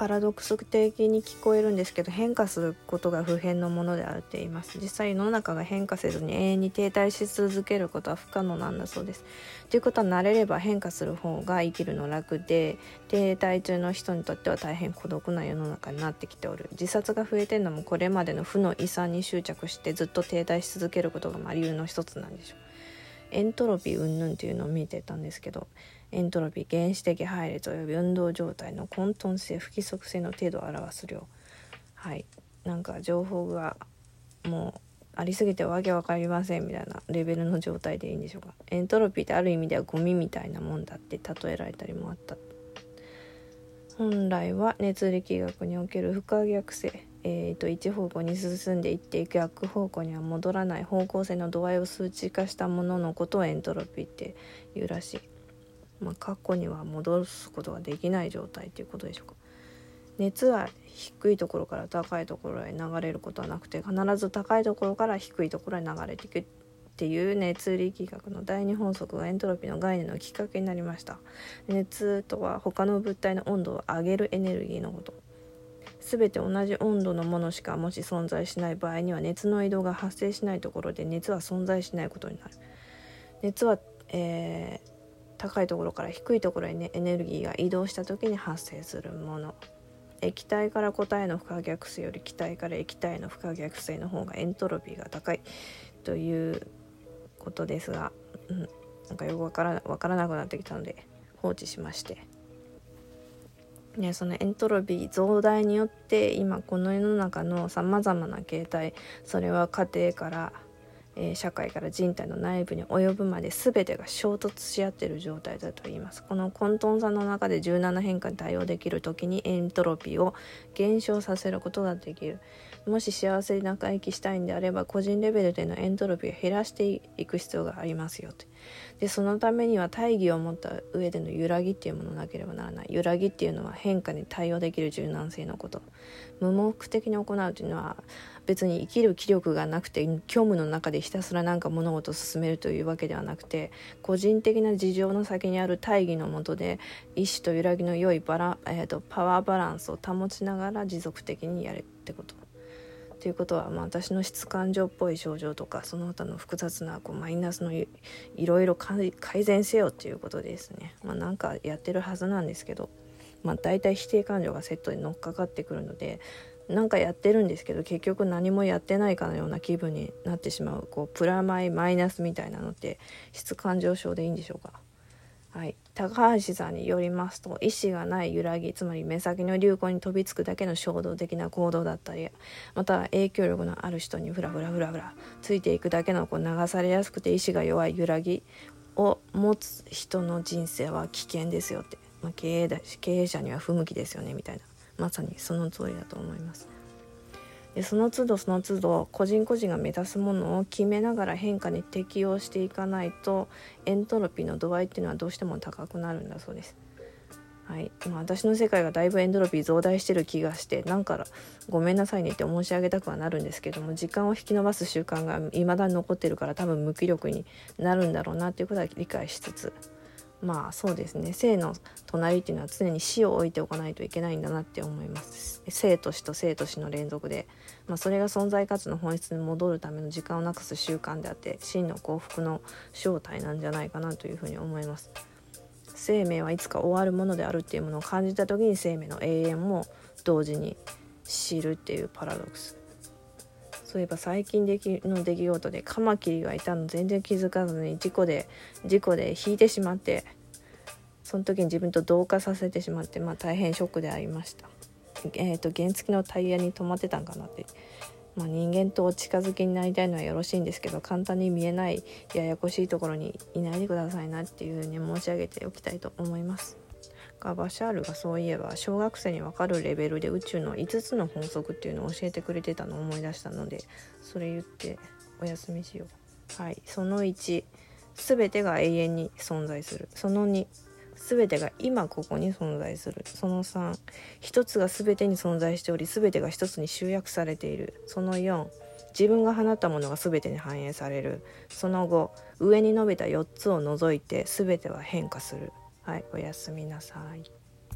パラドックス的に聞こえるんですけど変化することが普遍のものであるって言います。実際世の中が変化せずに永遠に停滞し続けることは不可能なんだそうです。ということは慣れれば変化する方が生きるの楽で停滞中の人にとっては大変孤独な世の中になってきておる。自殺が増えてるのもこれまでの負の遺産に執着してずっと停滞し続けることが理由の一つなんでしょう。エントロピー云々っていうのを見てたんですけどエントロピー原子的配列及び運動状態の混沌性不規則性の程度を表す量。はい。なんか情報がもうありすぎてわけわかりませんみたいなレベルの状態でいいんでしょうか。エントロピーってある意味ではゴミみたいなもんだって例えられたりもあった。本来は熱力学における不可逆性。えーと、一方向に進んでいって逆方向には戻らない方向性の度合いを数値化したもののことをエントロピーっていうらしい、まあ、過去には戻すことができない状態ということでしょうか。熱は低いところから高いところへ流れることはなくて必ず高いところから低いところへ流れていくっていう熱力学の第二法則がエントロピーの概念のきっかけになりました。熱とは他の物体の温度を上げるエネルギーのこと。全て同じ温度のものしかもし存在しない場合には熱の移動が発生しないところで熱は存在しないことになる。熱は、えー、高いところから低いところへ、ね、エネルギーが移動した時に発生するもの液体から固体の不可逆性より気体から液体の不可逆性の方がエントロピーが高いということですが、うん、なんかよくわからわからなくなってきたので放置しまして。ね、そのエントロピー増大によって今この世の中のさまざまな形態それは家庭から、えー、社会から人体の内部に及ぶまで全てが衝突し合っている状態だと言います。この混沌さの中で柔軟な変化に対応できる時にエントロピーを減少させることができる。もし幸せに仲生きしたいんであれば個人レベルでのエントロピーを減らしていく必要がありますよと。でそのためには大義を持った上での揺らぎっていうものなければならない。揺らぎっていうのは変化に対応できる柔軟性のこと。無目的に行うというのは別に生きる気力がなくて虚無の中でひたすら何か物事を進めるというわけではなくて個人的な事情の先にある大義のもとで意志と揺らぎの良いバラ、えーとパワーバランスを保ちながら持続的にやるってことということは、まあ、私の質感情っぽい症状とかその他の複雑なこうマイナスのいろいろ改善せよっていうことですね。まあ、なんかやってるはずなんですけど、まあ、大体否定感情がセットで乗っかかってくるのでなんかやってるんですけど結局何もやってないかのような気分になってしまうこうプラマイマイナスみたいなのって質感情症でいいんでしょうか？はい、高橋さんによりますと意思がない揺らぎつまり目先の流行に飛びつくだけの衝動的な行動だったりまた影響力のある人にフラフラフラフラついていくだけのこう流されやすくて意志が弱い揺らぎを持つ人の人生は危険ですよって、まあ、経営だし経営者には不向きですよねみたいな。まさにその通りだと思います。でその都度その都度個人個人が目指すものを決めながら変化に適応していかないとエントロピーの度合いっていうのはどうしても高くなるんだそうです。はいまあ、私の世界がだいぶエントロピー増大してる気がしてなんかごめんなさいねって申し上げたくはなるんですけども時間を引き延ばす習慣が未だに残ってるから多分無気力になるんだろうなっていうことは理解しつつまあそうですね。生の隣っていうのは常に死を置いておかないといけないんだなって思います。生と死と生と死の連続で、まあ、それが存在価値の本質に戻るための時間をなくす習慣であって真の幸福の正体なんじゃないかなというふうに思います。生命はいつか終わるものであるっていうものを感じた時に生命の永遠も同時に知るっていうパラドックス。そういえば最近できの出来事でカマキリがいたの全然気づかずに事故で事故で引いてしまってその時に自分と同化させてしまって、まあ、大変ショックでありました。えーと、原付のタイヤに止まってたんかなって、まあ、人間とお近づきになりたいのはよろしいんですけど簡単に見えないややこしいところにいないでくださいなっていうふうに申し上げておきたいと思います。がバシャールがそういえば小学生に分かるレベルで宇宙の5つの法則っていうのを教えてくれてたのを思い出したのでそれ言ってお休みしよう。はい、その1全てが永遠に存在する。その2全てが今ここに存在するその3一つが全てに存在しており全てが一つに集約されている。その4自分が放ったものが全てに反映される。その後上に述べた4つを除いて全ては変化する。はいおやすみなさい。